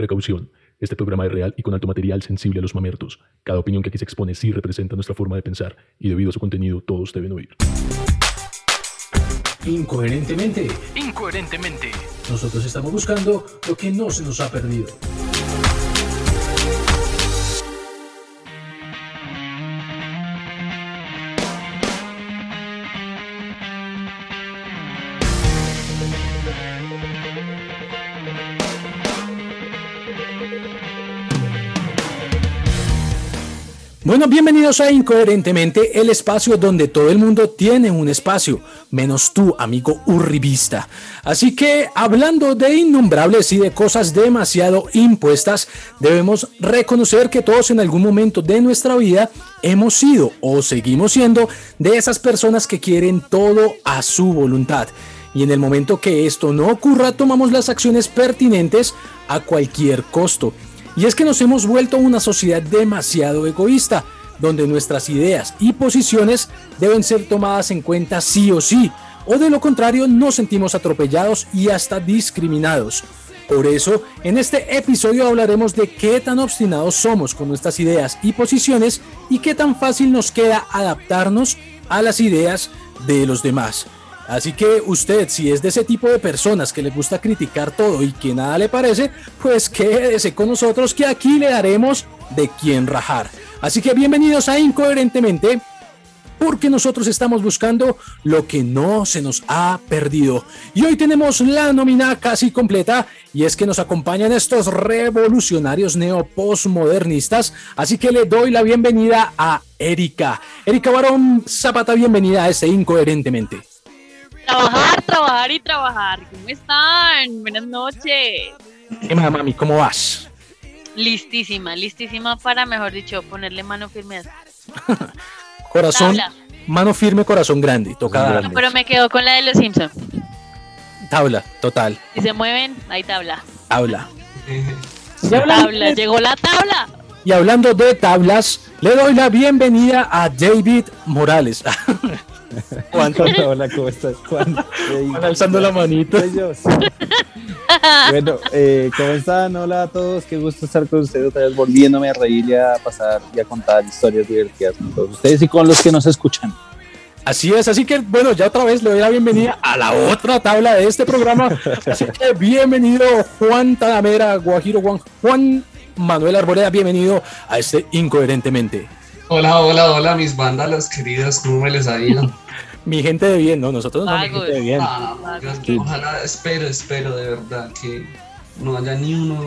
Precaución. Este programa es real y con alto material sensible a los mamertos. Cada opinión que aquí se expone sí representa nuestra forma de pensar y debido a su contenido todos deben oír. Incoherentemente, Incoherentemente. nosotros estamos buscando lo que no se nos ha perdido. Bienvenidos a Incoherentemente, el espacio donde todo el mundo tiene un espacio, menos tú, amigo urribista. Así que, hablando de innombrables y de cosas demasiado impuestas, debemos reconocer que todos en algún momento de nuestra vida hemos sido o seguimos siendo de esas personas que quieren todo a su voluntad. Y en el momento que esto no ocurra, tomamos las acciones pertinentes a cualquier costo. Y es que nos hemos vuelto una sociedad demasiado egoísta, donde nuestras ideas y posiciones deben ser tomadas en cuenta sí o sí, o de lo contrario nos sentimos atropellados y hasta discriminados. Por eso, en este episodio hablaremos de qué tan obstinados somos con nuestras ideas y posiciones y qué tan fácil nos queda adaptarnos a las ideas de los demás. Así que usted, si es de ese tipo de personas que le gusta criticar todo y que nada le parece, pues quédese con nosotros que aquí le daremos de quién rajar. Así que bienvenidos a Incoherentemente, porque nosotros estamos buscando lo que no se nos ha perdido. Y hoy tenemos la nómina casi completa, y es que nos acompañan estos revolucionarios neopostmodernistas. Así que le doy la bienvenida a Erika. Erika Barón Zapata, bienvenida a este Incoherentemente. Trabajar, trabajar y trabajar. ¿Cómo están? Buenas noches. ¿Qué más, mami? ¿Cómo vas? Listísima, listísima para, mejor dicho, ponerle mano firme a Corazón, Tabla. mano firme, corazón grande. Toca No, pero me quedo con la de los Simpsons. tabla, total. Si se mueven, hay tabla. Tabla. Tabla, llegó la tabla. y hablando de tablas, le doy la bienvenida a David Morales. Juan, Hola, ¿cómo estás? Juan. Hey, Juan alzando la manito. Bueno, eh, ¿cómo están? Hola a todos, qué gusto estar con ustedes otra vez, volviéndome a reír y a pasar y a contar historias divertidas con todos ustedes y con los que nos escuchan. Así es, así que bueno, ya otra vez le doy la bienvenida a la otra tabla de este programa. Así que bienvenido Juan Talamera, Guajiro Juan, Juan Manuel Arboleda, bienvenido a este Incoherentemente. Hola, hola, hola, mis vándalos queridos, ¿cómo me les ha ido? Mi gente de bien, ¿no? Nosotros no somos gente de bien. Ah, ojalá, espero, espero de verdad que no haya ni uno,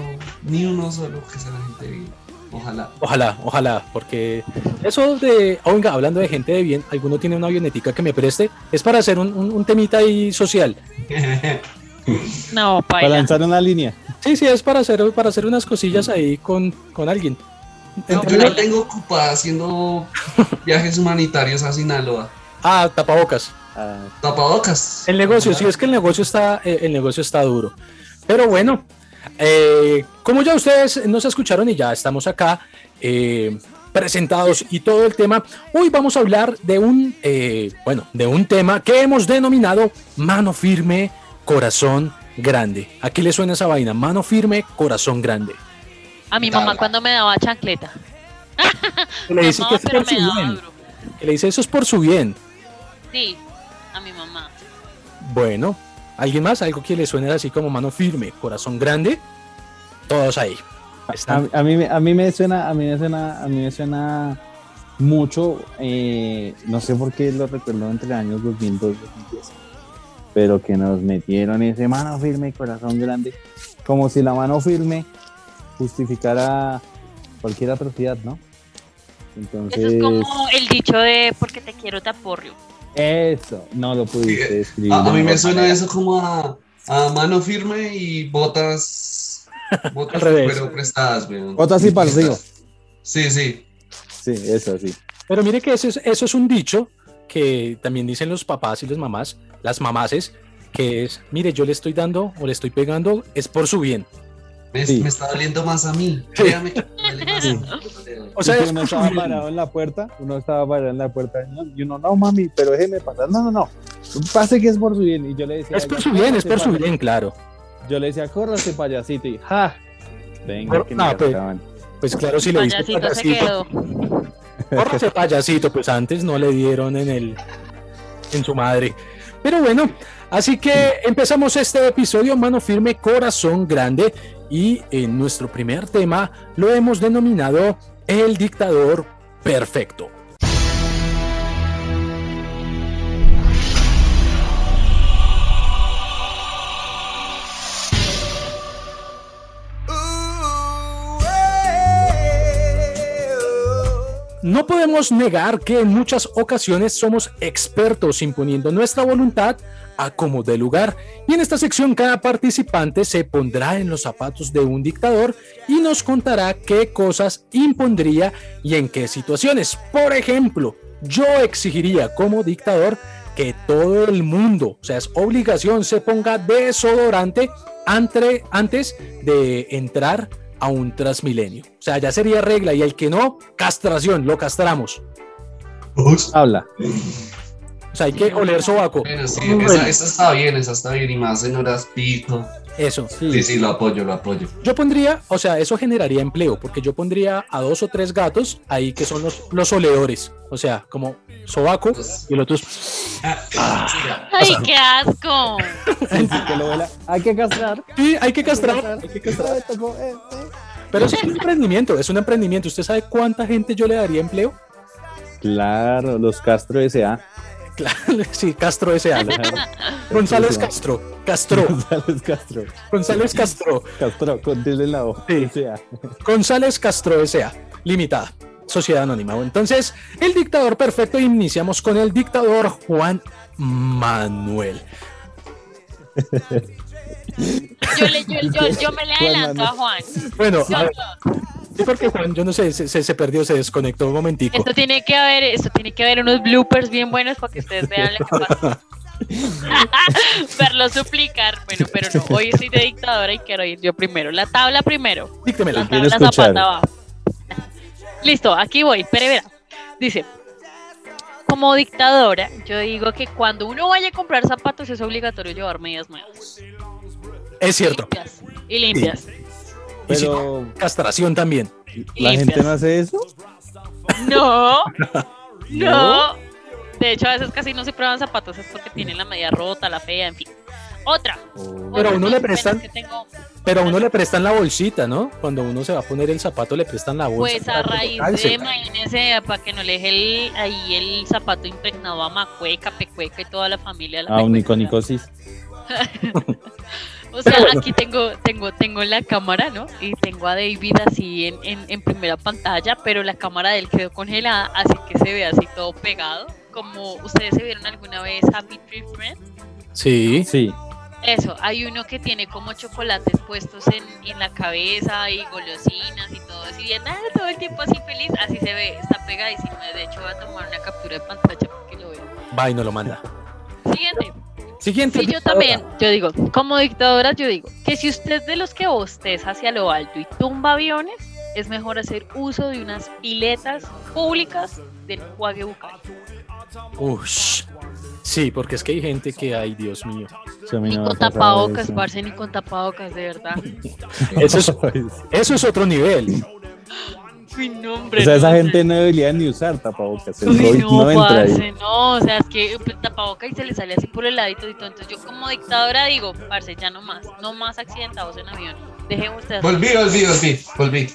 ni uno solo que sea gente bien. Ojalá. Ojalá, ojalá, porque eso de, oiga, hablando de gente de bien, alguno tiene una avionetica que me preste, es para hacer un, un- un temita ahí social. No, Para lanzar una línea. Sí, sí, es para hacer, para hacer unas cosillas ahí con, con alguien. No, yo la tengo ocupada haciendo viajes humanitarios a Sinaloa. Ah, tapabocas. Ah, Tapabocas. El negocio, sí, es que el negocio está, eh, el negocio está duro. Pero bueno, eh, como ya ustedes nos escucharon y ya estamos acá eh, presentados y todo el tema, hoy vamos a hablar de un, eh, bueno, de un tema que hemos denominado mano firme, corazón grande. ¿A qué le suena esa vaina? Mano firme, corazón grande. A mi mamá cuando me daba chancleta. Que le dice Mamá, que es por su bien. Que le dice eso es por su bien. Sí, a mi mamá. Bueno, ¿alguien más? ¿Algo que le suene así como mano firme, corazón grande? Todos ahí. a, Están- a mí, me- a mí me suena, a mí me suena, a mí me suena mucho, eh, no sé por qué lo recuerdo entre años 2002 2010, pero que nos metieron ese mano firme, corazón grande, como si la mano firme justificara cualquier atrocidad, ¿no? Entonces, Eso es como el dicho de porque te quiero te aporrio. Eso, no lo pudiste describir. A, mí me suena manera. eso como a, a mano firme y botas, botas Al revés. pero prestadas, weón. Botas y para el río. Sí, sí. Sí, eso sí. Pero mire que eso es, eso es un dicho que también dicen los papás y las mamás, las mamaces, que es, mire, yo le estoy dando o le estoy pegando, es por su bien. Me, Sí. me está doliendo más a mí. Créame que me duele más a mí. O sea, uno estaba parado en la puerta, uno estaba parado en la puerta y uno, no mami, pero déjeme pasar. No, no, no. Pase que es por su bien. Y yo le decía, Es por "Ya, su bien, es por su paya-". bien, claro. Yo le decía, córrase payasito y ja. Venga, que me No, pues. Pues claro, si le dice Payasito se payasito, quedó. córrase payasito, pues antes no le dieron en el en su madre. Pero bueno, así que empezamos este episodio Mano Firme Corazón Grande y en nuestro primer tema lo hemos denominado El dictador perfecto. No podemos negar que en muchas ocasiones somos expertos imponiendo nuestra voluntad a como de lugar y en esta sección cada participante se pondrá en los zapatos de un dictador y nos contará qué cosas impondría y en qué situaciones. Por ejemplo, yo exigiría como dictador que todo el mundo, o sea, es obligación, se ponga desodorante ante- antes de entrar a un transmilenio. O sea, ya sería regla y el que no, castración, lo castramos. Habla. O sea, hay que oler sobaco. Pero sí, esa está bien, esa está bien. Y más en horas pico. Eso. Sí, sí, lo apoyo, lo apoyo. Yo pondría, o sea, eso generaría empleo, porque yo pondría a dos o tres gatos ahí que son los, los. O sea, como sobaco y los otros. Ah, ¡Ay, qué asco! Que lo vela. Hay que castrar. Sí, hay que castrar. Hay que castrar. Pero sí, es un emprendimiento, es un emprendimiento. ¿Usted sabe cuánta gente yo le daría empleo? Claro, los Castro S.A. Claro, sí, Castro S.A. González Castro. Castro. González Castro. González Castro. Castro, con la O. Sí. González Castro S.A. Limitada. Sociedad Anónima. Entonces, el dictador perfecto. Iniciamos con el dictador Juan Manuel. Yo, le, yo, yo, yo me le adelanto a Juan. Bueno, Yo- a ver, sí, porque Juan, yo no sé, se, se- se perdió, se desconectó un momentico. Esto tiene que haber, esto tiene que haber unos bloopers bien buenos para que ustedes vean lo que pasa. Verlo suplicar. Bueno, pero no, hoy soy de dictadora y quiero ir yo primero. La tabla primero. Díctemela. La tabla zapata abajo. Listo, aquí voy. Pero verá. Dice, como dictadora, yo digo que cuando uno vaya a comprar zapatos es obligatorio llevar medias nuevas. Es cierto. Limpias. Y limpias. Y Pero castración también. la limpias. gente no hace eso. No, no. De hecho, a veces casi no se prueban zapatos, es porque tienen la media rota, la fea, en fin. Otra. O- Pero a uno le prestan- tengo, Pero a uno le prestan la bolsita, ¿no? Cuando uno se va a poner el zapato, le prestan la bolsa. Pues a raíz de, imagínense, para que no le deje el- ahí el zapato impregnado a Macueca, Pecueca y toda la familia. La Ah, Pecueca. O sea, aquí tengo, tengo, tengo la cámara, ¿no? Y tengo a David así en, en, en primera pantalla, pero la cámara de él quedó congelada, así que se ve así todo pegado. Como ustedes se vieron alguna vez Happy Tree Friends. Sí. Sí. Eso, hay uno que tiene como chocolates puestos en, en la cabeza y golosinas y todo así, bien, ah, todo el tiempo así feliz, así se ve, está pegadísimo. De hecho, voy a tomar una captura de pantalla para que lo vean. Va y no lo manda. Siguiente. Siguiente. Sí, yo también, yo digo, como dictadora, yo digo que si usted es de los que bosteza hacia lo alto y tumba aviones, es mejor hacer uso de unas piletas públicas del enjuague bucal. Ush. Sí, porque es que hay gente que, ay, Dios mío. Ni con tapabocas, parce, ni con tapabocas, de verdad. Eso es, eso es otro nivel. Mi nombre. O sea, esa no, gente no debería ni usar tapabocas. El Uy, COVID no, no entra ahí. parce, no, o sea, es que pues, tapaboca y se le sale así por el ladito y todo. Entonces yo como dictadora digo, parce, ya no más, no más accidentados en avión. Dejen ustedes. Volví, volví, volví, volví.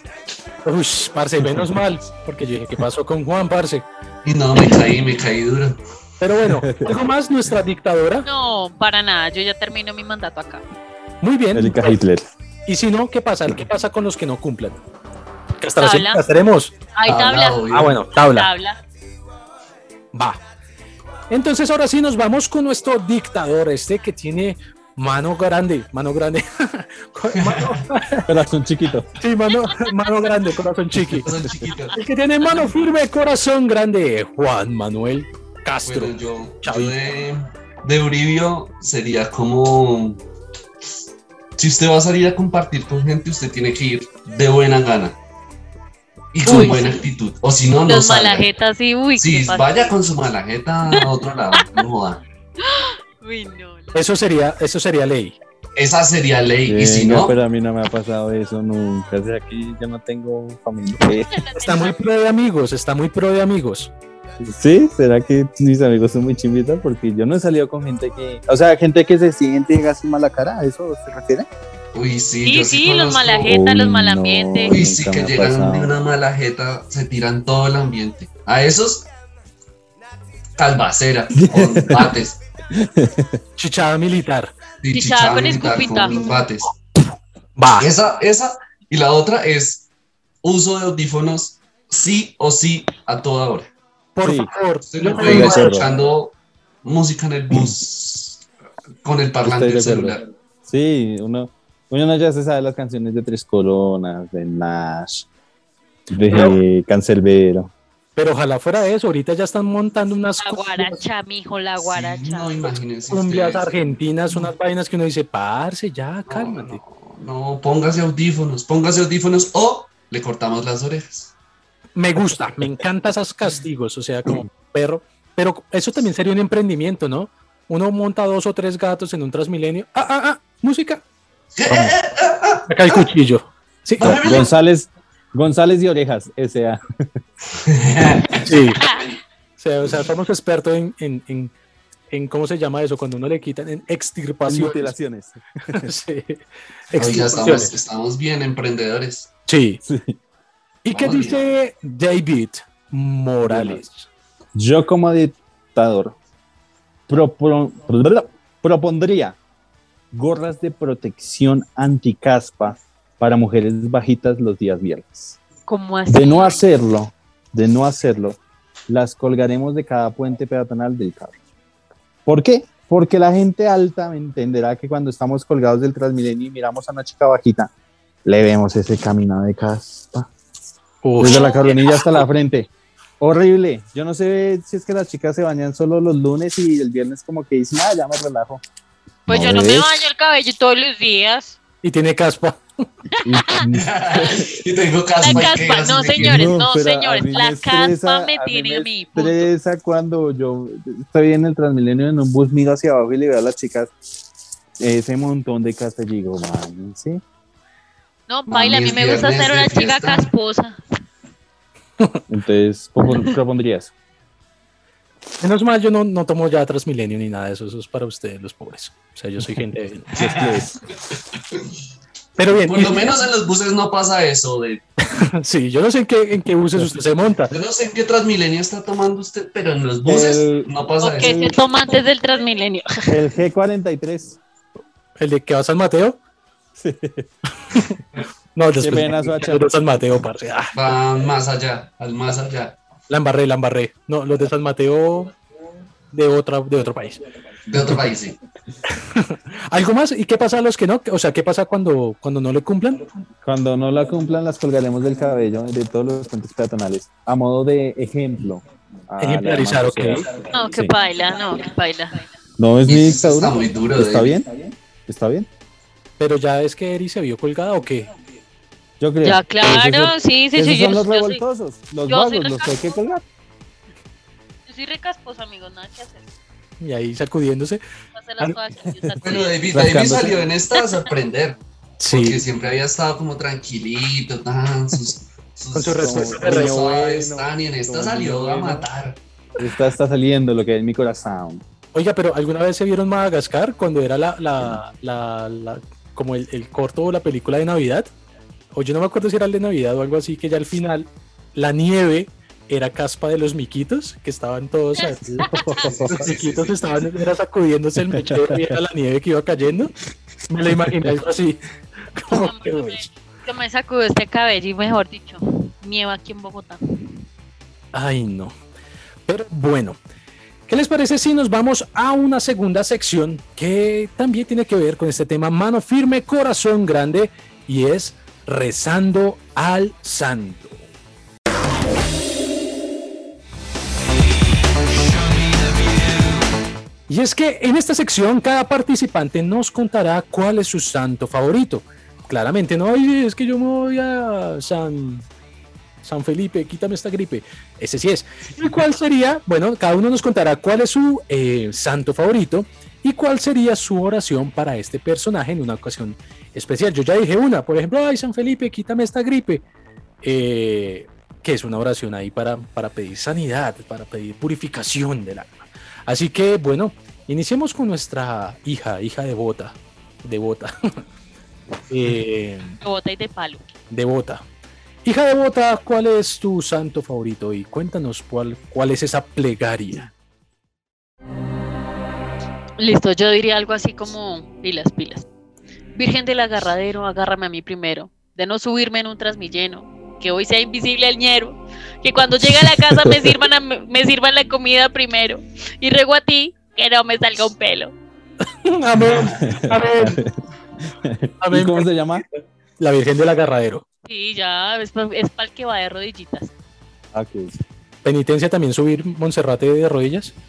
Ush, parce, menos mal. Porque yo dije, ¿qué pasó con Juan, parce? Y no, me caí, me caí duro. Pero bueno, algo más, nuestra dictadora. No, para nada, yo ya termino mi mandato acá. Muy bien. Erika Hitler. Y si no, ¿qué pasa? ¿Qué pasa con los que no cumplan? Castración, Tabla. castremos. Hay Tabla. Ah, bueno, tabla. Tabla. Va. Entonces ahora sí nos vamos con nuestro dictador, este que tiene mano grande, mano grande. Mano- Corazón chiquito. sí, mano, mano grande, corazón chiqui. Son chiquitos. El que tiene mano firme, corazón grande, Juan Manuel Castro. Bueno, yo, yo de, de Uribio sería como. Si usted va a salir a compartir con gente, usted tiene que ir de buena gana y con Uy, buena sí. actitud. O si no, no Los salga. malajetas, sí, uy, Sí, vaya con su malajeta a otro lado. No joda. Uy, no. no. Eso sería, eso sería ley. esa sería ley. y si no, pero a mí no me ha pasado eso nunca. O sea, aquí yo no tengo familia. Está muy pro de amigos, está muy pro de amigos. ¿Sí? ¿Será que mis amigos son muy chimbitas? Porque yo no he salido con gente que... O sea, gente que se siente y hace mala cara. ¿A eso se refiere? Uy, sí, Sí, yo sí, sí, los malajetas, los Uy, malambientes. Uy, sí, que llegan pasado. de una mala jeta, se tiran todo el ambiente. A esos, calvacera, con bates. Chichada militar. Chichada chichada con militar con bates. Va. Esa, esa, y la otra es uso de audífonos sí o sí a toda hora. Por Sí. favor. Usted no puede ir escuchando música en el bus con el parlante del celular. Sí, uno, uno ya se sabe las canciones de Tres Coronas, de Nash, de Cancelbero. Pero ojalá fuera eso. Ahorita ya están montando unas La guaracha, mijo, la Sí, guaracha. no, imagínense cumbias argentinas, unas vainas que uno dice, parce, ya, cálmate. No, no, póngase audífonos, póngase audífonos o le cortamos las orejas. Me gusta, me encanta esos castigos, o sea, como perro. Pero eso también sería un emprendimiento, ¿no? Uno monta dos o tres gatos en un Transmilenio. Ah, ah, ah, música. Acá el cuchillo. Sí. González, González y Orejas, S.A. sí. O sea, o sea, somos expertos en, en, en, en cómo se llama eso, cuando uno le quitan en extirpación. Mutilaciones. sí. Extirpaciones. estamos, estamos bien emprendedores. Sí. Sí. ¿Y qué dice David Morales? Yo como dictador propo- propondría gorras de protección anticaspa para mujeres bajitas los días viernes. ¿Cómo así? De no hacerlo, de no hacerlo, las colgaremos de cada puente peatonal del carro. ¿Por qué? Porque la gente alta entenderá que cuando estamos colgados del Transmilenio y miramos a una chica bajita, le vemos ese camino de caspa. Uy, Desde la coronilla hasta la frente. Horrible. Yo no sé si es que las chicas se bañan solo los lunes y el viernes como que dicen, ah, ya me relajo. Pues ¿No yo no me baño el cabello todos los días. y tiene caspa. Y- tengo La caspa. qué caspa, no señores, no señores, la estresa- caspa me a mí tiene me a mí. punto. estresa cuando yo estoy en el Transmilenio en un bus, miro hacia abajo y le veo a las chicas ese montón de caspa y digo, man, ¿sí? No, baila, a mí me gusta ser una chica fiesta. casposa. Entonces propondría eso. Menos mal, yo no, no tomo ya Transmilenio ni nada de eso. Eso es para ustedes, los pobres. O sea, yo soy gente. Pero bien, Por lo menos en los buses no pasa eso. De, sí, yo no sé en qué, en qué buses usted se monta. yo no sé en qué Transmilenio está tomando usted, pero en los buses El- no pasa ¿O qué eso. se toma antes del Transmilenio? El G43. ¿El de que va a San Mateo? Sí. No, Qué después pena, los de San Mateo, parce. Ah, Van más allá, al más allá. La embarré, la embarré. No, los de San Mateo de, otra, de otro país. De otro país, sí. ¿Algo más? ¿Y qué pasa a los que no? O sea, ¿qué pasa cuando, cuando no le cumplan? Cuando no la cumplan, las colgaremos del cabello de todos los puentes peatonales. A modo de ejemplo. Ejemplarizar, ok. sociedad. No, que Sí. baila, no, que baila. No es mi dictadura. está muy duro, ¿Está bien? ¿Está bien? Pero ya es que Eri se vio colgada o qué? Yo creo. Ya, esos claro, son- sí, sí, esos sí. Yo, son los yo soy, revoltosos, los vagos, los que hay que colgar. yo soy recasposa, amigos, nada que hacer. Y ahí sacudiéndose. Las cosas yo saco. Bueno, David, David salió en esta a sorprender. Porque Sí. siempre había estado como tranquilito, tan, sus, sus, Con su respuesta de suaves, bueno, tan, y en esta salió a matar. Está, está saliendo lo que hay en mi corazón. Oiga, pero ¿alguna vez se vieron Madagascar cuando era la, la, la, la- como el, el corto o la película de Navidad? O yo no me acuerdo si era el de Navidad o algo así, que ya al final la nieve era caspa de los miquitos, que estaban todos así. Los miquitos estaban era sacudiéndose el mechero y era la nieve que iba cayendo. Me lo imaginé algo así. Como No, que, me- Yo me sacudo este cabello y mejor dicho, nieva aquí en Bogotá. Ay, no. Pero bueno, ¿qué les parece si nos vamos a una segunda sección que también tiene que ver con este tema mano firme, corazón grande y es rezando al santo? Y es que en esta sección cada participante nos contará cuál es su santo favorito. Claramente no, "Ay, es que yo me voy a San San Felipe, quítame esta gripe. Ese sí es. ¿Y cuál sería? Bueno, cada uno nos contará cuál es su eh, santo favorito y cuál sería su oración para este personaje en una ocasión especial. Yo ya dije una, por ejemplo, ay, San Felipe, quítame esta gripe. Eh, que es una oración ahí para, para pedir sanidad, para pedir purificación del alma. Así que, bueno, iniciemos con nuestra hija, hija devota. Devota. eh, De bota y de palo. devota. Hija devota, ¿cuál es tu santo favorito? Y cuéntanos cuál, cuál es esa plegaria. Listo, yo diría algo así como pilas, pilas. Virgen del agarradero, agárrame a mí primero. De no subirme en un trasmilleno. Que hoy sea invisible el ñero. Que cuando llegue a la casa me sirvan, a- me sirvan la comida primero. Y ruego a ti que no me salga un pelo. Amén. Amén. ¿Y Amén. cómo se llama? La Virgen del Agarradero. Sí, ya, es para el que va de rodillitas. Ah, ok. Penitencia también subir Monserrate de rodillas.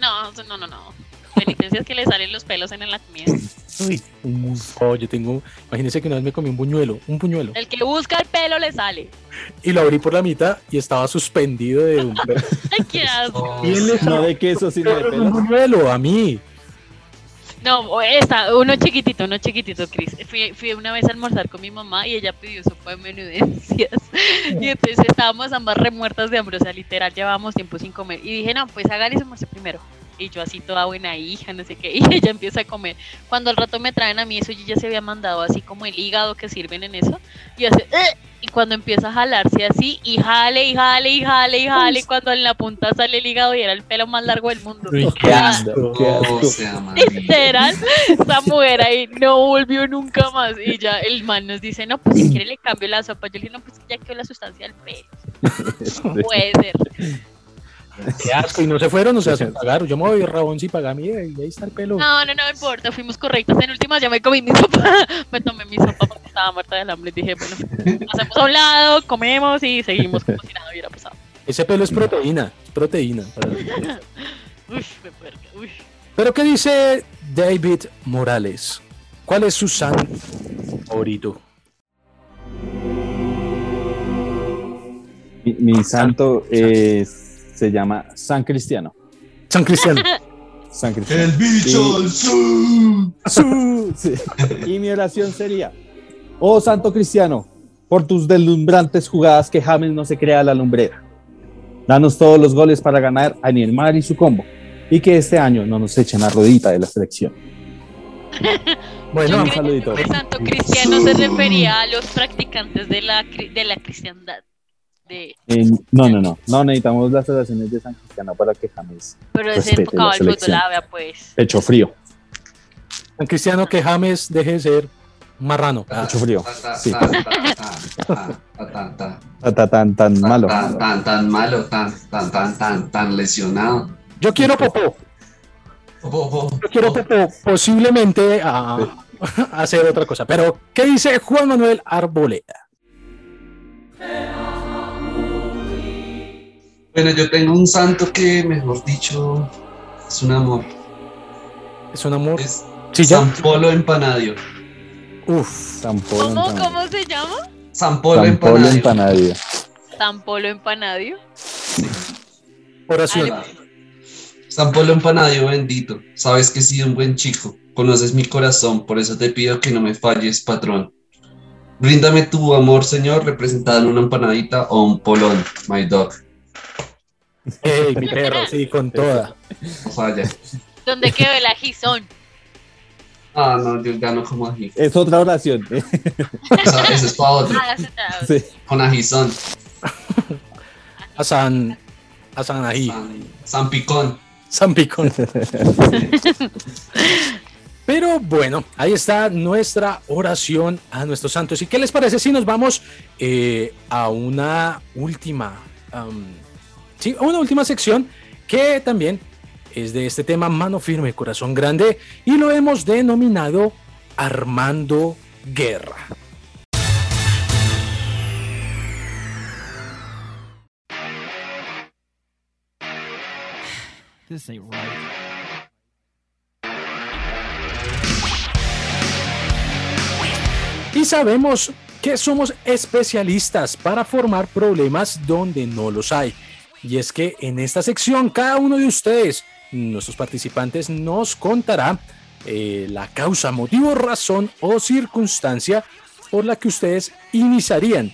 No, no, no, no. Penitencia es que le salen los pelos en la comida. Uy, oh, yo tengo. Imagínense que una vez me comí un buñuelo, un buñuelo, El que busca el pelo le sale. y lo abrí por la mitad y estaba suspendido de un, Ay, qué asco. Oh, ¿Quién le No de queso, sino de un pelo. buñuelo a mí. No, esta, uno chiquitito, uno chiquitito, Cris. Fui, fui una vez a almorzar con mi mamá y ella pidió sopa de menudencias. Y entonces estábamos ambas remuertas de hambre, o sea, literal, llevábamos tiempo sin comer. Y dije, no, pues hagan ese almuerzo primero. Y yo así toda buena hija, no sé qué, y ella empieza a comer. Cuando al rato me traen a mí eso, yo ya se había mandado así como el hígado que sirven en eso. Y hace, "Eh", y cuando empieza a jalarse así, y jale, y jale, y jale, y jale, y cuando en la punta sale el hígado y era el pelo más largo del mundo. Uy, O qué sea, asco. Qué asco. sea marica. literal, esa mujer ahí no volvió nunca más. Y ya el man nos dice, no, pues si quiere le cambio la sopa. Yo le dije, no, pues ya quedó la sustancia del pelo. No puede ser. Qué asco. Y no se fueron, o sea, se pagaron. Yo me voy Rabón si paga mí, y ahí está el pelo. No, no, no me importa, fuimos correctas. En últimas ya me comí mi sopa. Me tomé mi sopa porque estaba muerta del hambre. Dije, bueno, hacemos a un lado, comemos y seguimos como si nada hubiera pasado. Ese pelo es proteína, es proteína. Uy, me puerca, uy. Pero ¿qué dice David Morales? ¿Cuál es su santo favorito? Mi, mi santo es- se llama San Cristiano. San Cristiano. San Cristiano. El bicho, el su. Sí. Y mi oración sería, oh Santo Cristiano, por tus deslumbrantes jugadas que James no se crea la lumbrera. Danos todos los goles para ganar a Neymar y su combo. Y que este año no nos echen a rodita de la selección. Bueno, un saludito. Santo cristiano se refería a los practicantes de la, de la cristiandad. De, Eh, no, no, no. No necesitamos las oraciones de San Cristiano para que James pero ese Respete enfocado la al fútbol, ah, pues. pecho frío. San Cristiano que James deje de ser marrano. Ah, Pecho frío. Ta, ta, Sí. ta, ta, ta, ta, ta, ta. Ta- ta- Tan, tan Tan, malo. Tan, tan, tan malo, tan, tan, tan, tan, tan lesionado. Yo quiero popó. Yo quiero popó. Posiblemente a, a hacer otra cosa. Pero, ¿qué dice Juan Manuel Arboleda? Bueno, yo tengo un santo que, mejor dicho, es un amor. Es un amor. Es Sí, ya. San Polo Empanadio. Uf. San Polo ¿Cómo, Empanadio. ¿Cómo se llama? San Polo San Polo Empanadio. Empanadio. San Polo Empanadio. Oración. San Polo Empanadio bendito. Sabes que he sido un buen chico. Conoces mi corazón, por eso te pido que no me falles, patrón. Bríndame tu amor, Señor, representado en una empanadita o un polón, my dog. Ey, mi perro, sí, con toda. No falla. ¿Dónde quedó el ajizón? Ah, no, yo gano como ají. Es otra oración. Ese es para otro. Ah, Sí. Con ajizón. A San. A San Ají. San, San Picón. San Picón. Pero bueno, ahí está nuestra oración a nuestros santos. ¿Y qué les parece si nos vamos eh, a una última, am, sí, una última sección que también es de este tema mano firme, corazón grande y lo hemos denominado Armando Guerra. This ain't right. Y sabemos que somos especialistas para formar problemas donde no los hay. Y es que en esta sección cada uno de ustedes, nuestros participantes, nos contará eh, la causa, motivo, razón o circunstancia por la que ustedes iniciarían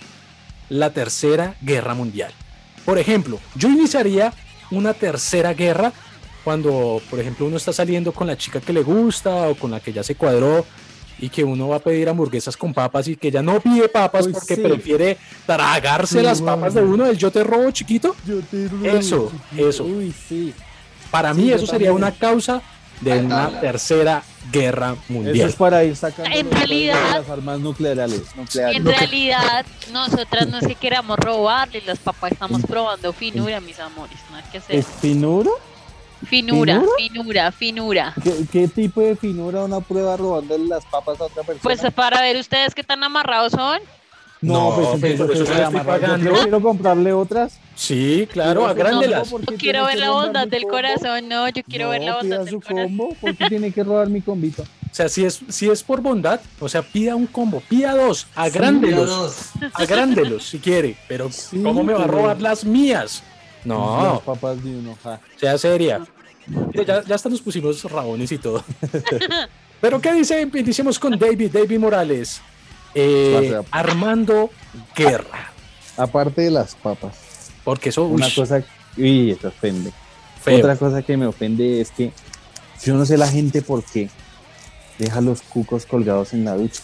la tercera guerra mundial. Por ejemplo, yo iniciaría una tercera guerra cuando, por ejemplo, uno está saliendo con la chica que le gusta o con la que ya se cuadró y que uno va a pedir hamburguesas con papas y que ella no pide papas Uy, porque sí. prefiere tragarse Sí, las papas de uno del yo te robo chiquito. Yo te robo, Eso, chiquito. eso. Uy, sí. Para Sí, mí eso sería también. una causa de Ay, una tercera guerra Eso mundial. es para ir sacando En realidad- las armas nucleares. nucleares. En realidad, nosotras no es que queramos robarle, las papás estamos probando finura, mis amores, nada que hacer. ¿Es finura? Finura, ¿finura? finura, finura. ¿Qué, qué tipo de finura una prueba robándole las papas a otra persona? Pues para ver ustedes qué tan amarrados son. No, pues, pues, entonces por yo eso estoy amarrado. Yo pagando. prefiero comprarle otras. Sí, claro, No, agrándelas. ¿por qué No quiero tiene ver la bondad del corazón, no, yo quiero ver la No, bondad del corazón. combo. ¿Por qué tiene que robar mi combito? O sea, si es, si es por bondad, o sea, pida un combo, pida dos, agrándelos, Dos. agrándelos si quiere, pero Sí, ¿cómo me va a robar las mías? Las No, papas de uno. ja. sea seria. Ya, ya hasta nos pusimos rabones y todo. Pero ¿qué dice? Iniciemos con David, David Morales. Eh. Armando Guerra. Aparte de las papas. Porque eso, uy, Una cosa. Uy, eso ofende. feo. Otra cosa que me ofende es que yo no sé la gente por qué deja los cucos colgados en la ducha.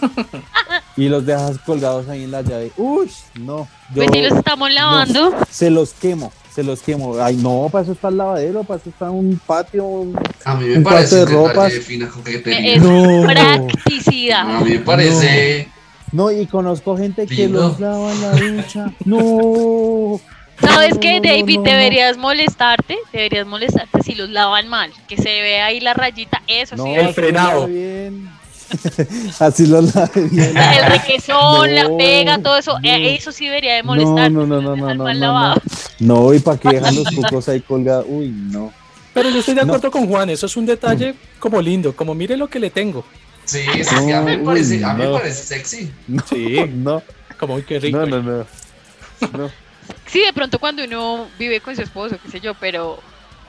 y los dejas colgados ahí en la llave. Uy, no. Yo Pues si los estamos lavando, se los quemo, se los quemo. Ay, no, para eso está el lavadero, para eso está un patio. un- A mí me Un parece de ropas. de es No. practicidad. A mí me parece. No, y conozco gente que Lindo. los lava en la ducha. No. ¿Sabes No, qué, David? no, no. Deberías molestarte, deberías molestarte si los lavan mal, que se ve ahí la rayita, eso No, sí. El frenado. bien. Así los lave bien. El requesón, la pega, todo eso, no. eh, eso sí debería de molestar. No, no, no, no, no, Al no, mal no, lavado. No, y para que dejan los cucos ahí colgados. Uy, no. Pero yo estoy de No. acuerdo con Juan, eso es un detalle como lindo, como mire lo que le tengo. Sí, sí, sí, a mí me No, parece, a mí me parece sexy. Sí, No, como uy, qué rico. no, no, no. No. Sí, de pronto cuando uno vive con su esposo, qué sé yo, pero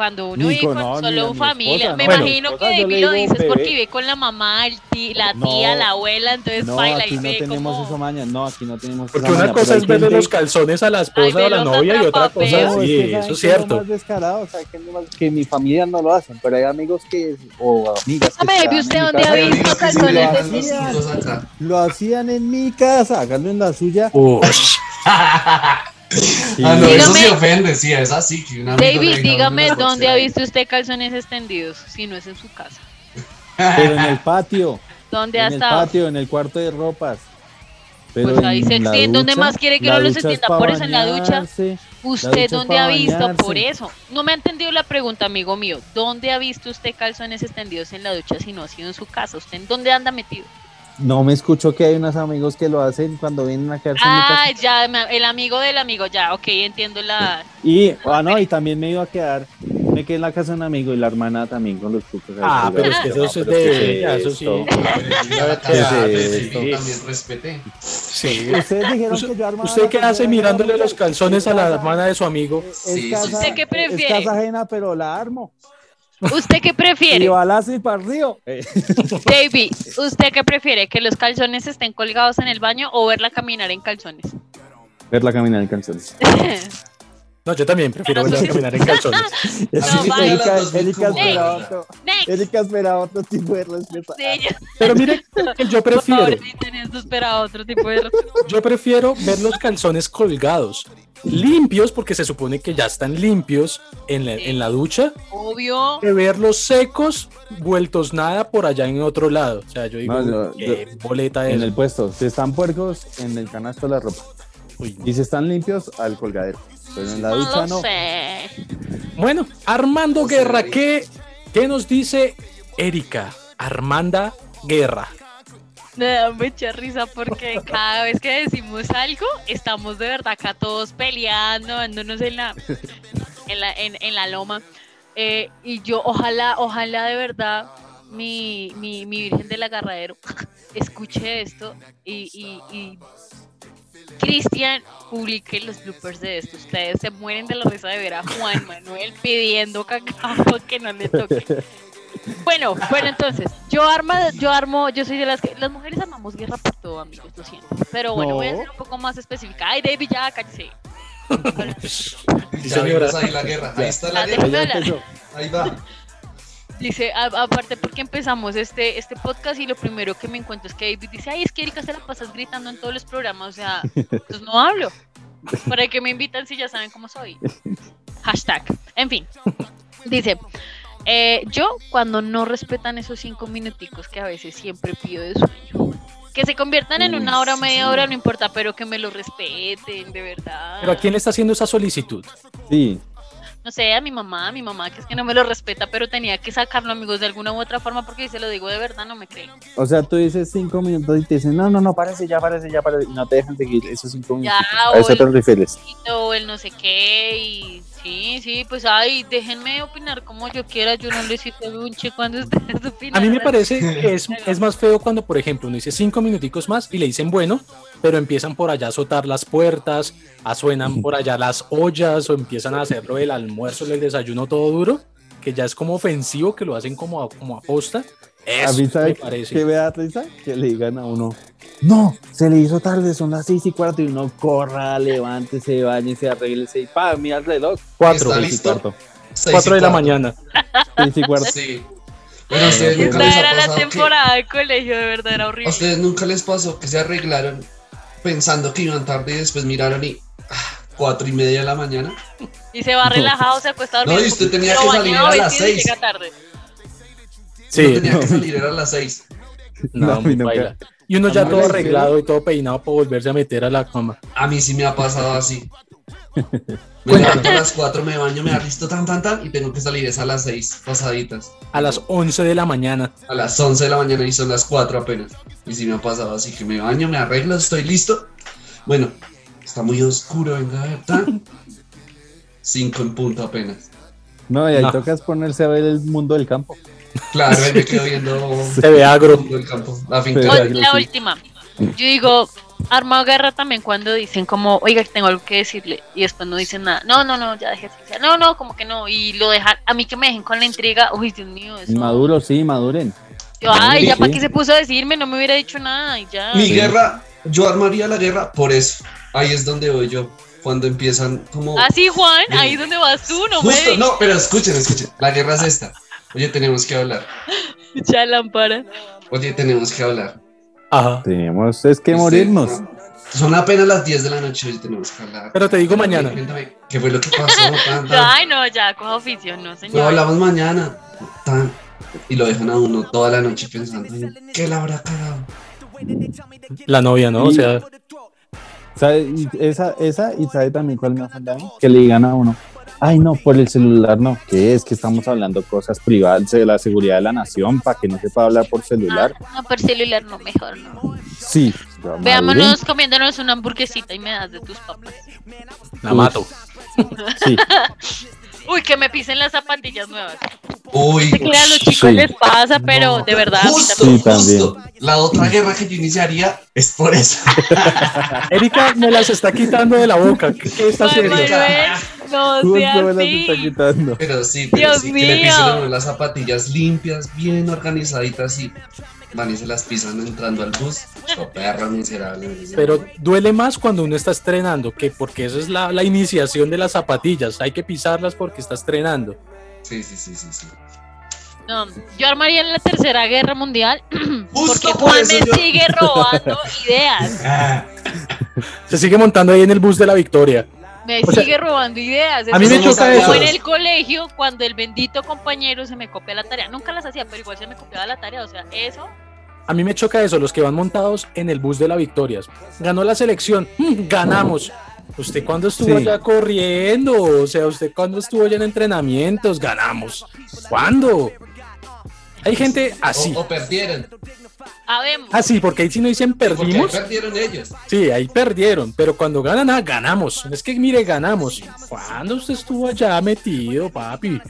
cuando uno vive con- no, solo a mi familia, esposa, me no. imagino Bueno, que David lo dices porque vive con la mamá, el ti- la No. tía, la abuela, entonces No, baila aquí y no ve tenemos como... eso mañana. No, aquí no tenemos Porque esa una maña, cosa es verle gente- los calzones a la esposa o a la novia y otra cosa, es sí, que eso es cierto. más descarado, o sea, que, lo más- que mi familia no lo hacen, pero hay amigos que, o amigas que Hombre, estaban ¿usted en mi dónde ha visto calzones de. Lo hacían en mi casa, háganlo en la suya. Uy, Sí. Ah, no, eso Dígame- sí ofende, sí, es así. Que un amigo le David, dígame una dónde ha visto usted calzones extendidos, si no es en su casa. Pero en el patio, ¿Dónde ha en el patio, en el cuarto de ropas. Pero Pues ahí se extiende. ¿Dónde más quiere que uno los extienda? Por eso en la ducha. ¿Usted ducha dónde ha visto? bañarse. Por eso. No me ha entendido la pregunta, amigo mío. ¿Dónde ha visto usted calzones extendidos en la ducha si no ha sido en su casa? ¿Usted en dónde anda metido? No me escucho que hay unos amigos que lo hacen cuando vienen a quedarse en mi casa. Ah, ya, el amigo del amigo, ya, ok, entiendo la... Y, ah, no, y también me iba a quedar, me quedé en la casa de un amigo y la hermana también con los cucos. ahí Ah, pero es que eso es de ¿qué es eso sí. es también respeté. sí. Ustedes dijeron ¿Usted, que yo armaba usted qué hace mirándole los calzones a la hermana de su amigo? Es Sí, casa. ¿Usted qué Es prefiere? casa ajena, pero la armo. ¿Usted qué Y prefiere? balazo y para el río. Eh, David, ¿usted qué prefiere? ¿Que los calzones estén colgados en el baño o verla caminar en calzones? Verla caminar en calzones. No, yo también prefiero Pero verlas entonces- caminar en calzones. No, vale. Erika, cómodas. esperaba otro, tipo de respuesta. Sí, yo, Pero mire que yo por favor, prefiero, otro tipo de respuesta. yo prefiero ver los calzones colgados, limpios, porque se supone que ya están limpios en la, en la ducha, Obvio. que verlos secos, vueltos nada por allá en otro lado. O sea, yo digo, No, yo- qué boleta En es. el puesto, si están puercos, en el canasto de la ropa. Uy, no. Y si están limpios, al colgadero. Pero en la No ducha lo no. sé. Bueno, Armando Guerra, ¿qué, ¿qué nos dice Erika? Armanda Guerra. Me da mucha risa porque cada vez que decimos algo, estamos de verdad acá todos peleando, dándonos en la, en la, en, en la loma. Eh, y yo, ojalá, ojalá de verdad mi, mi, mi Virgen del Agarradero escuche esto y, y, y Cristian publique los bloopers de esto. Ustedes se mueren de la risa de ver a Juan Manuel pidiendo cacao que no le toque. Bueno, bueno, entonces, yo arma, yo armo, yo soy de las que las mujeres armamos guerra por todo, amigos, lo siento. Pero bueno, voy a ser un poco más específica. Ay, David, ya cállese. Sí, ahí la guerra. Ahí está la Ah, guerra. Ahí va. Dice, a- aparte porque empezamos este, este podcast y lo primero que me encuentro es que David dice, ay, es que Erika se la pasas gritando en todos los programas, o sea, pues no hablo. ¿Para qué me invitan si ya saben cómo soy? Hashtag. En fin. Dice, eh, yo cuando no respetan esos cinco minuticos que a veces siempre pido de sueño, que se conviertan en una hora media hora, no importa, pero que me lo respeten, de verdad. Pero ¿a quién le está haciendo esa solicitud? Sí, no sé, a mi mamá, a mi mamá, que es que no me lo respeta, pero tenía que sacarlo, amigos, de alguna u otra forma, porque si se lo digo de verdad, no me creen. o sea, tú dices cinco minutos y te dicen, no, no, no, parece ya, parece ya, parece, y no te dejan seguir esos cinco Ya, minutos. A eso te el- refieres. o el no sé qué, y sí, sí, pues ay, déjenme opinar como yo quiera, yo no les hice un che cuando ustedes opinan. A mí me parece que es, es más feo cuando, por ejemplo, uno dice cinco minuticos más y le dicen bueno, pero empiezan por allá a azotar las puertas, a suenan por allá las ollas o empiezan a hacerlo el almuerzo, el desayuno todo duro, que ya es como ofensivo que lo hacen como a, como a posta. A Eso mí, me ¿sabe parece. qué me da risa? Que le digan a uno, no, se le hizo tarde, son las seis y cuarto, y uno corra, levántese, bañese, arréglese, y pa, mira el reloj. Cuatro, ¿Está Seis y listo? cuarto. Seis cuatro y de la mañana. Seis y cuarto. Sí. Bueno, a ustedes nunca les Esta ha era la pasado que- temporada de colegio, de verdad, era ¿A horrible. ustedes nunca les pasó que se arreglaron pensando que iban tarde y después miraron y ah, cuatro y media de la mañana? Y se va relajado, se acuesta a dormir. No, y usted tenía que salir a las vestido y seis. llega tarde. Sí, No tenía que salir, era a las seis. no, muy baila. Y uno ya todo arreglado y todo peinado para volverse a meter a la cama. A mí sí me ha pasado así. Me levanto a las 4, me baño, me listo tan, tan, tan, y tengo que salir es a las 6 pasaditas. A las 11 de la mañana. A las 11 de la mañana y son las 4 apenas. Y sí me ha pasado así que me baño, me arreglo, estoy listo. Bueno, está muy oscuro, venga a ver, tan. 5 en punto apenas. No, y ahí No. tocas ponerse a ver el mundo del campo. Claro, ahí me quedo viendo Se ve agro. el campo, la finca. De la sí. última. Yo digo, arma guerra también cuando dicen como, oiga, tengo algo que decirle. Y después no dicen nada. No, no, no, ya dejé así. No, no, como que no. Y lo dejan, a mí que me dejen con la intriga. Uy, Dios mío, eso. Maduro, sí, maduren. Yo, ay, ya Sí. para qué se puso a decirme, no me hubiera dicho nada y ya. Mi Sí. guerra, yo armaría la guerra por eso. Ahí es donde voy yo. Cuando empiezan como. Ah, sí, Juan, ahí donde vas tú, no Justo, me no, pero escuchen, escuchen. La guerra es esta. Oye, tenemos que hablar. Ya lámpara. Oye, tenemos que hablar. Ajá. Tenemos es que Este, morirnos. no, Son apenas las 10 de la noche y tenemos que hablar. Pero te digo mañana. Cuéntame, ¿Qué fue lo que pasó? Tan, tan. Ay, no, ya, coja oficio, no, señor. hablamos mañana. Tan. Y lo dejan a uno toda la noche pensando en qué la habrá cagado. La novia, ¿no? O sea, esa, esa, y sabe también cuál me ofende a mí, que le digan a uno, ay no, por el celular no, que es que estamos hablando cosas privadas de la seguridad de la nación para que no se pueda hablar por celular. Ah, no, por celular no, mejor no. Sí. Veámonos comiéndonos una hamburguesita y me das de tus papas. la mato. Sí, Uy, que me pisen las zapatillas nuevas. Uy, Sé que a los chicos Sí. les pasa, pero de verdad. justo. Sí, también. justo. La otra guerra que yo iniciaría es por eso. Erika me las está quitando de la boca. ¿Qué, qué está haciendo? No justo sea me las está así. quitando. Pero sí, pero Dios sí, que le mío. pisen a uno las zapatillas limpias, bien organizaditas y van y se las pisan entrando al bus. Oh, perra miserable. Pero duele más cuando uno está estrenando, que porque eso es la, la iniciación de las zapatillas. Hay que pisarlas porque está estrenando. Sí, sí, sí, sí, sí. No, yo armaría la tercera guerra mundial Justo porque por Juan me yo- sigue robando ideas. Ah, Se sigue montando ahí en el bus de la victoria. Me O sea, sigue robando ideas. a mí me choca como eso. en el colegio, cuando el bendito compañero se me copia la tarea. Nunca las hacía, pero igual se me copiaba la tarea. O sea, eso. A mí me choca eso, los que van montados en el bus de la victoria. Ganó la selección, ganamos. ¿Usted cuándo estuvo Sí. allá corriendo? O sea, ¿usted cuándo estuvo allá en entrenamientos? Ganamos. ¿Cuándo? Hay gente así. O, o perdieron. Habemos. Así, porque ahí si no dicen Porque ahí perdimos, perdieron ellos. sí, ahí perdieron, pero cuando ganan, ah, ganamos. Es que mire, ganamos. ¿Cuándo usted estuvo allá metido, papi?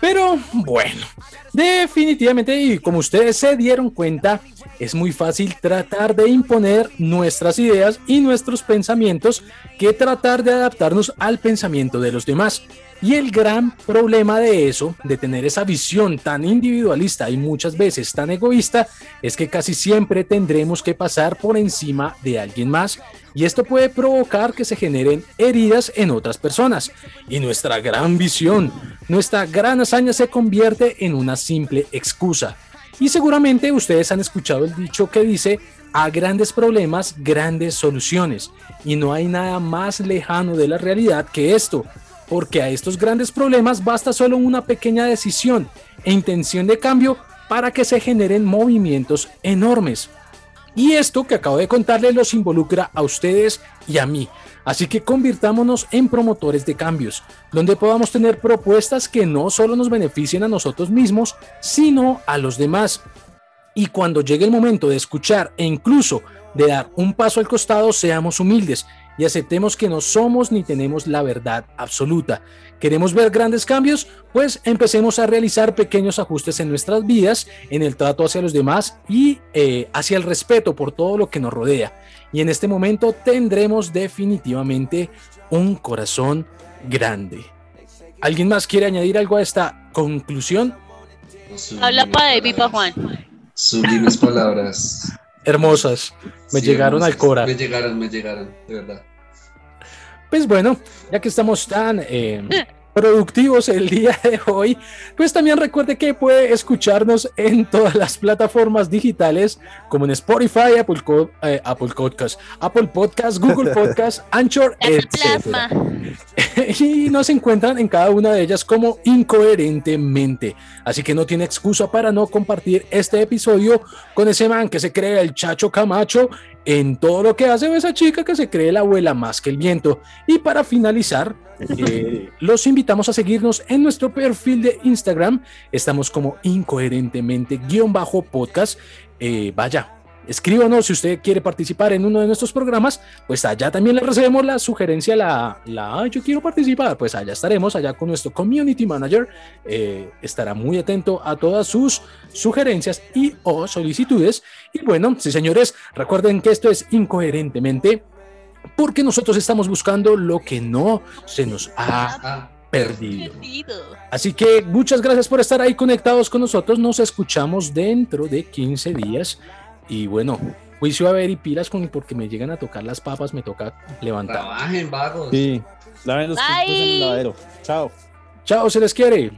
Pero bueno, definitivamente, y como ustedes se dieron cuenta, es muy fácil tratar de imponer nuestras ideas y nuestros pensamientos que tratar de adaptarnos al pensamiento de los demás. Y el gran problema de eso, de tener esa visión tan individualista y muchas veces tan egoísta, es que casi siempre tendremos que pasar por encima de alguien más y esto puede provocar que se generen heridas en otras personas. Y nuestra gran visión, nuestra gran hazaña se convierte en una simple excusa. Y seguramente ustedes han escuchado el dicho que dice, a grandes problemas, grandes soluciones. Y no hay nada más lejano de la realidad que esto porque a estos grandes problemas basta solo una pequeña decisión e intención de cambio para que se generen movimientos enormes. Y esto que acabo de contarles los involucra a ustedes y a mí. Así que convirtámonos en promotores de cambios, donde podamos tener propuestas que no solo nos beneficien a nosotros mismos, sino a los demás. Y cuando llegue el momento de escuchar e incluso de dar un paso al costado, seamos humildes y aceptemos que no somos ni tenemos la verdad absoluta. ¿Queremos ver grandes cambios? Pues empecemos a realizar pequeños ajustes en nuestras vidas, en el trato hacia los demás y eh, hacia el respeto por todo lo que nos rodea. Y en este momento tendremos definitivamente un corazón grande. ¿Alguien más quiere añadir algo a esta conclusión? Habla para David para Juan. Sublimes palabras. Hermosas. Me Sí, llegaron al cora. Me llegaron, me llegaron, de verdad. Pues bueno, ya que estamos tan eh, productivos el día de hoy, pues también recuerde que puede escucharnos en todas las plataformas digitales como en Spotify, Apple, eh, Apple Podcast, Apple Podcast, Google Podcast, Anchor, etc. y nos encuentran en cada una de ellas como incoherentemente. Así que no tiene excusa para no compartir este episodio con ese man que se cree el chacho Camacho en todo lo que hace esa chica que se cree la abuela más que el viento. Y para finalizar, eh, los invitamos a seguirnos en nuestro perfil de Instagram. Estamos como incoherentemente guion bajo podcast. Eh, vaya, escríbanos si usted quiere participar en uno de nuestros programas, pues allá también le recibimos la sugerencia, la, la "Ay, yo quiero participar, pues allá estaremos, allá con nuestro community manager, eh, estará muy atento a todas sus sugerencias y o solicitudes. Y bueno, sí señores, recuerden que esto es incoherentemente porque nosotros estamos buscando lo que no se nos ha. Perdido. Así que muchas gracias por estar ahí conectados con nosotros. Nos escuchamos dentro de 15 días. Y bueno, juicio a ver y pilas con porque me llegan a tocar las papas, me toca levantar. trabajen, vagos. Sí, laven los en el lavadero. Chao. Chao, se les quiere.